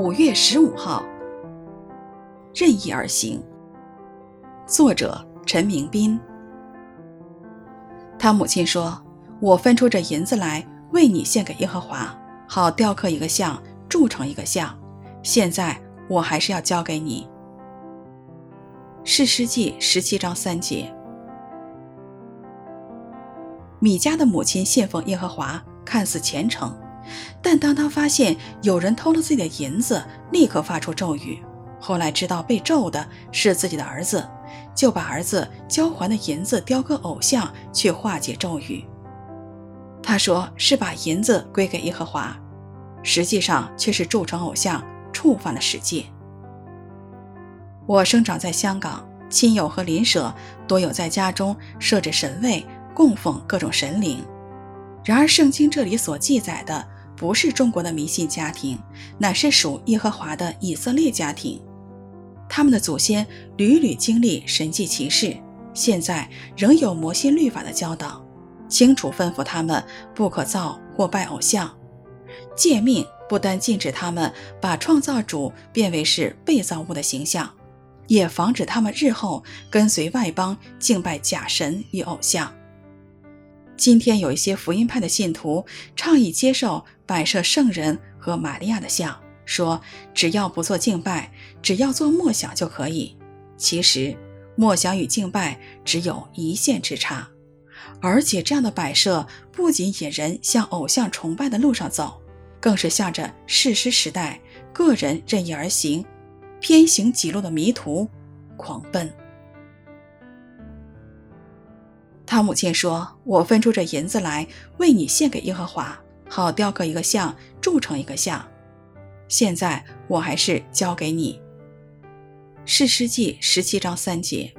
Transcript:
五月十五号，任意而行。作者：陈明斌。他母亲说：“我分出这银子来，为你献给耶和华，好雕刻一个像，铸成一个像。现在我还是要交给你。”士师记十七章三节。米迦的母亲信奉耶和华，看似虔诚。但当他发现有人偷了自己的银子，立刻发出咒语。后来知道被咒的是自己的儿子，就把儿子交还的银子雕刻偶像，去化解咒语。他说是把银子归给耶和华，实际上却是铸成偶像，触犯了十诫。我生长在香港，亲友和邻舍多有在家中设置神位，供奉各种神灵。然而圣经这里所记载的，不是中国的迷信家庭，乃是属耶和华的以色列家庭。他们的祖先屡屡经历神迹奇事，现在仍有摩西律法的教导，清楚吩咐他们不可造或拜偶像。诫命不单禁止他们把创造主变为是被造物的形象，也防止他们日后跟随外邦敬拜假神与偶像。今天有一些福音派的信徒倡议接受摆设圣人和玛利亚的像，说只要不做敬拜，只要做默想就可以。其实默想与敬拜只有一线之差，而且这样的摆设不仅引人向偶像崇拜的路上走，更是向着士师时代个人任意而行、偏行己路的迷途狂奔。他母亲说：“我分出这银子来，为你献给耶和华，好雕刻一个像，铸成一个像。现在我还是交给你。”士师记十七章三节。